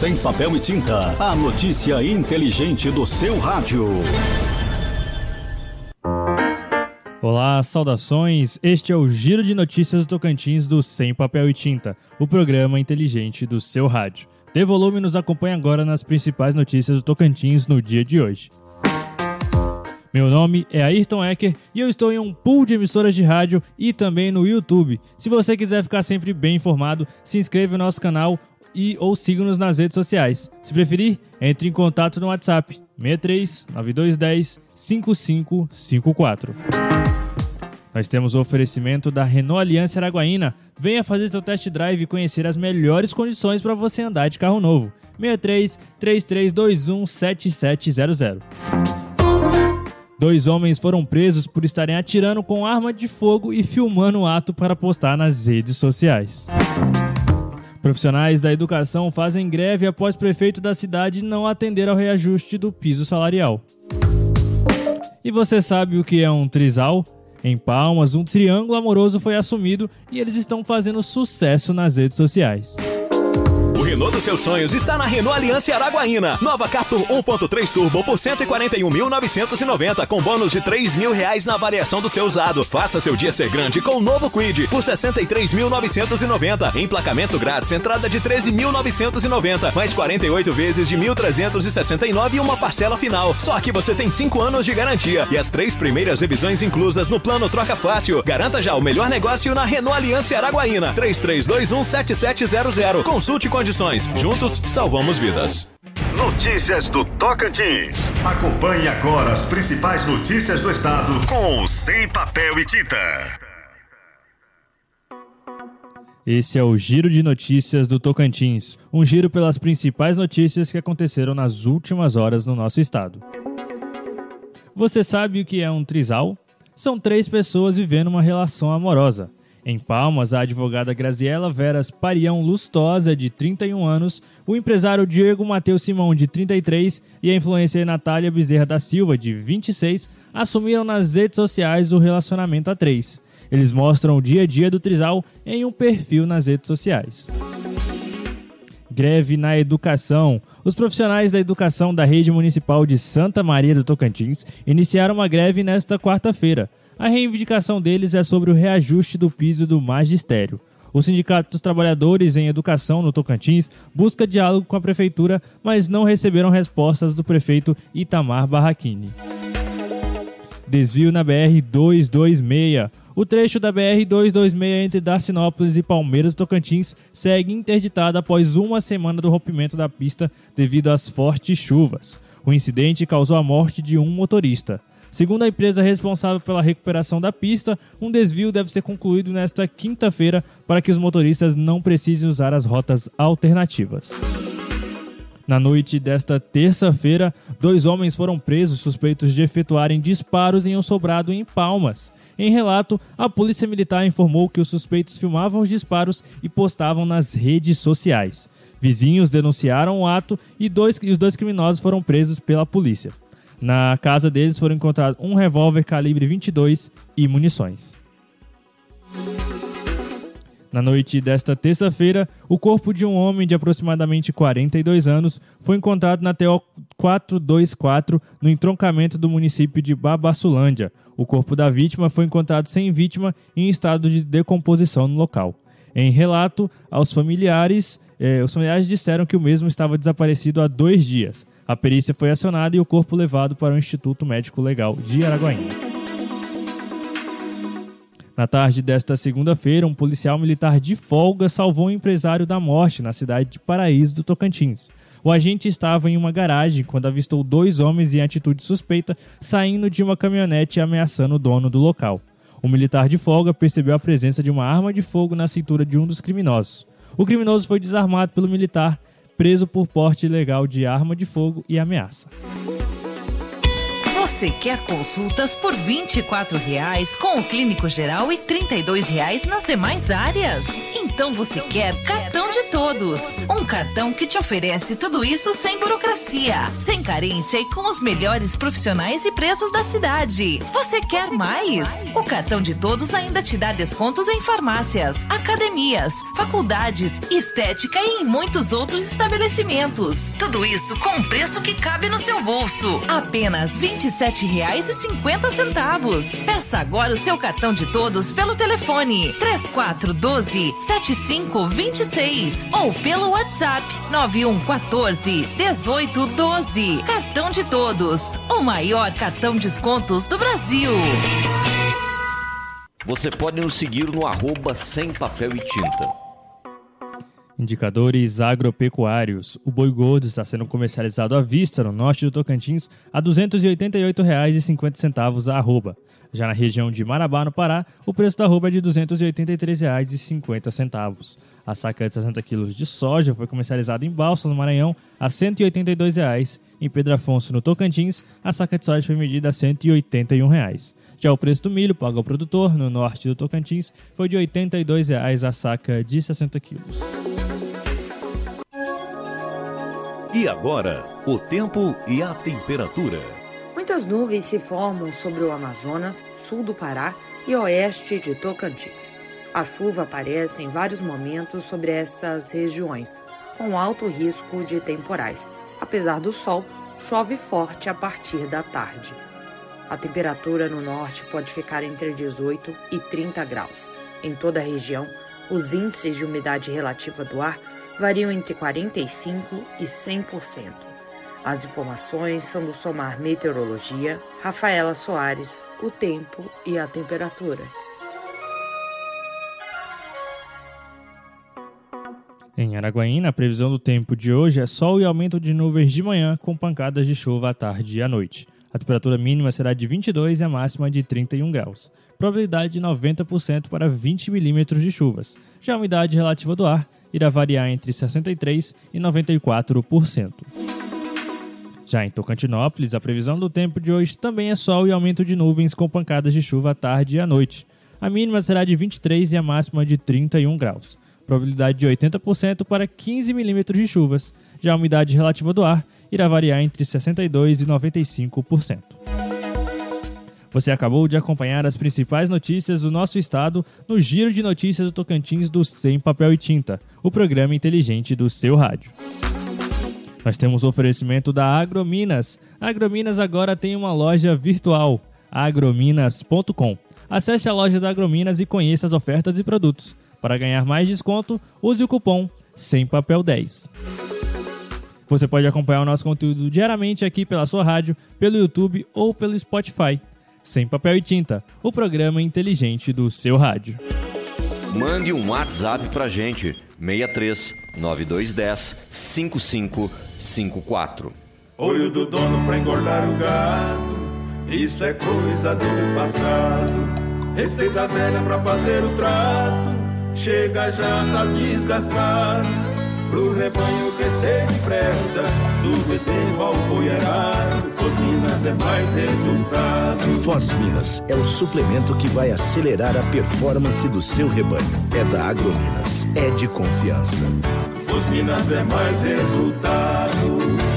Sem papel e tinta. A notícia inteligente do seu rádio. Olá, saudações. Este é o Giro de Notícias Tocantins do Sem Papel e Tinta, o programa inteligente do seu rádio. Dê volume e nos acompanhe agora nas principais notícias do Tocantins no dia de hoje. Meu nome é Ayrton Ecker e eu estou em um pool de emissoras de rádio e também no YouTube. Se você quiser ficar sempre bem informado, se inscreva no nosso canal e ou siga-nos nas redes sociais. Se preferir, entre em contato no WhatsApp 63 9210 5554. Nós temos o oferecimento da Renault Aliança Araguaína. Venha fazer seu test drive e conhecer as melhores condições para você andar de carro novo. 63 3321 7700. Dois homens foram presos por estarem atirando com arma de fogo e filmando o ato para postar nas redes sociais. Profissionais da educação fazem greve após prefeito da cidade não atender ao reajuste do piso salarial. E você sabe o que é um trisal? Em Palmas, um triângulo amoroso foi assumido e eles estão fazendo sucesso nas redes sociais. Renault dos seus sonhos está na Renault Aliança Araguaína. Nova Captur 1.3 Turbo por 141.990 com bônus de 3 mil reais na avaliação do seu usado. Faça seu dia ser grande com o novo Quid por 63.990. Emplacamento grátis, entrada de 13.990, mais 48 vezes de 1.369 e uma parcela final. Só que você tem 5 anos de garantia e as três primeiras revisões inclusas no plano Troca Fácil. Garanta já o melhor negócio na Renault Aliança Araguaína. 33217700. Consulte condições Juntos, salvamos vidas. Notícias do Tocantins. Acompanhe agora as principais notícias do estado com Sem Papel e Tinta. Esse é o Giro de Notícias do Tocantins, um giro pelas principais notícias que aconteceram nas últimas horas no nosso estado. Você sabe o que é um trisal? São três pessoas vivendo uma relação amorosa. Em Palmas, a advogada Graziela Veras Parião Lustosa, de 31 anos, o empresário Diego Matheus Simão, de 33, e a influencer Natália Bezerra da Silva, de 26, assumiram nas redes sociais o relacionamento a três. Eles mostram o dia a dia do Trisal em um perfil nas redes sociais. Greve na educação. Os profissionais da educação da rede municipal de Santa Maria do Tocantins iniciaram uma greve nesta quarta-feira. A reivindicação deles é sobre o reajuste do piso do magistério. O Sindicato dos Trabalhadores em Educação no Tocantins busca diálogo com a prefeitura, mas não receberam respostas do prefeito Itamar Barraquini. Desvio na BR 226. O trecho da BR 226 entre Darcinópolis e Palmeiras Tocantins segue interditado após uma semana do rompimento da pista devido às fortes chuvas. O incidente causou a morte de um motorista. Segundo a empresa responsável pela recuperação da pista, um desvio deve ser concluído nesta quinta-feira para que os motoristas não precisem usar as rotas alternativas. Na noite desta terça-feira, dois homens foram presos suspeitos de efetuarem disparos em um sobrado em Palmas. Em relato, a Polícia Militar informou que os suspeitos filmavam os disparos e postavam nas redes sociais. Vizinhos denunciaram o ato e, dois, e os dois criminosos foram presos pela polícia. Na casa deles foram encontrados um revólver calibre 22 e munições. Na noite desta terça-feira, o corpo de um homem de aproximadamente 42 anos foi encontrado na TO 424, no entroncamento do município de Babassulândia. O corpo da vítima foi encontrado sem vítima em estado de decomposição no local. Em relato aos familiares, eh, os familiares disseram que o mesmo estava desaparecido há dois dias. A perícia foi acionada e o corpo levado para o Instituto Médico Legal de Araguaína. Na tarde desta segunda-feira, um policial militar de folga salvou um empresário da morte na cidade de Paraíso do Tocantins. O agente estava em uma garagem quando avistou dois homens em atitude suspeita saindo de uma caminhonete e ameaçando o dono do local. O militar de folga percebeu a presença de uma arma de fogo na cintura de um dos criminosos. O criminoso foi desarmado pelo militar preso por porte ilegal de arma de fogo e ameaça. Você quer consultas por 24 reais com o clínico geral e 32 reais nas demais áreas? Então você quer cartão de todos. Um cartão que te oferece tudo isso sem burocracia, sem carência e com os melhores profissionais e preços da cidade. Você quer mais? O cartão de todos ainda te dá descontos em farmácias, academias, faculdades, estética e em muitos outros estabelecimentos. Tudo isso com um preço que cabe no seu bolso. Apenas R$ 27,50. Peça agora o seu cartão de todos pelo telefone 3412 7526 ou pelo WhatsApp 9114 1812. Cartão de todos, o maior cartão descontos do Brasil. Você pode nos seguir no arroba sem papel e tinta. Indicadores agropecuários. O boi gordo está sendo comercializado à vista no norte do Tocantins a R$ 288,50 a arroba. Já na região de Marabá, no Pará, o preço da arroba é de R$ 283,50. A saca de 60 quilos de soja foi comercializada em Balsa, no Maranhão, a R$ 182,00. Em Pedro Afonso, no Tocantins, a saca de soja foi medida a R$ 181,00. Já o preço do milho pago ao produtor, no norte do Tocantins, foi de R$ 82,00 a saca de 60 quilos. E agora, o tempo e a temperatura. Muitas nuvens se formam sobre o Amazonas, sul do Pará e oeste de Tocantins. A chuva aparece em vários momentos sobre essas regiões, com alto risco de temporais. Apesar do sol, chove forte a partir da tarde. A temperatura no norte pode ficar entre 18 e 30 graus. Em toda a região, os índices de umidade relativa do ar variam entre 45% e 100%. As informações são do Somar Meteorologia, Rafaela Soares, o tempo e a temperatura. Em Araguaína, a previsão do tempo de hoje é sol e aumento de nuvens de manhã, com pancadas de chuva à tarde e à noite. A temperatura mínima será de 22 e a máxima de 31 graus. Probabilidade de 90% para 20 milímetros de chuvas. Já a umidade relativa do ar irá variar entre 63% e 94%. Já em Tocantinópolis, a previsão do tempo de hoje também é sol e aumento de nuvens com pancadas de chuva à tarde e à noite. A mínima será de 23 e a máxima de 31 graus. Probabilidade de 80% para 15 milímetros de chuvas. Já a umidade relativa do ar irá variar entre 62% e 95%. Você acabou de acompanhar as principais notícias do nosso estado no Giro de Notícias do Tocantins do Sem Papel e Tinta, o programa inteligente do seu rádio. Nós temos oferecimento da Agrominas. A Agrominas agora tem uma loja virtual, agrominas.com. Acesse a loja da Agrominas e conheça as ofertas e produtos. Para ganhar mais desconto, use o cupom Sem Papel 10. Você pode acompanhar o nosso conteúdo diariamente aqui pela sua rádio, pelo YouTube ou pelo Spotify. Sem papel e tinta, o programa inteligente do seu rádio. Mande um WhatsApp pra gente, 63 9210 5554. Olho do dono pra engordar o gado, isso é coisa do passado. Receita velha pra fazer o trato, chega já tá desgastado. Pro rebanho crescer depressa, do bezerro ao boiarado, Fosminas é mais resultado. Fosminas é o suplemento que vai acelerar a performance do seu rebanho. É da Agrominas, é de confiança. Fosminas é mais resultado.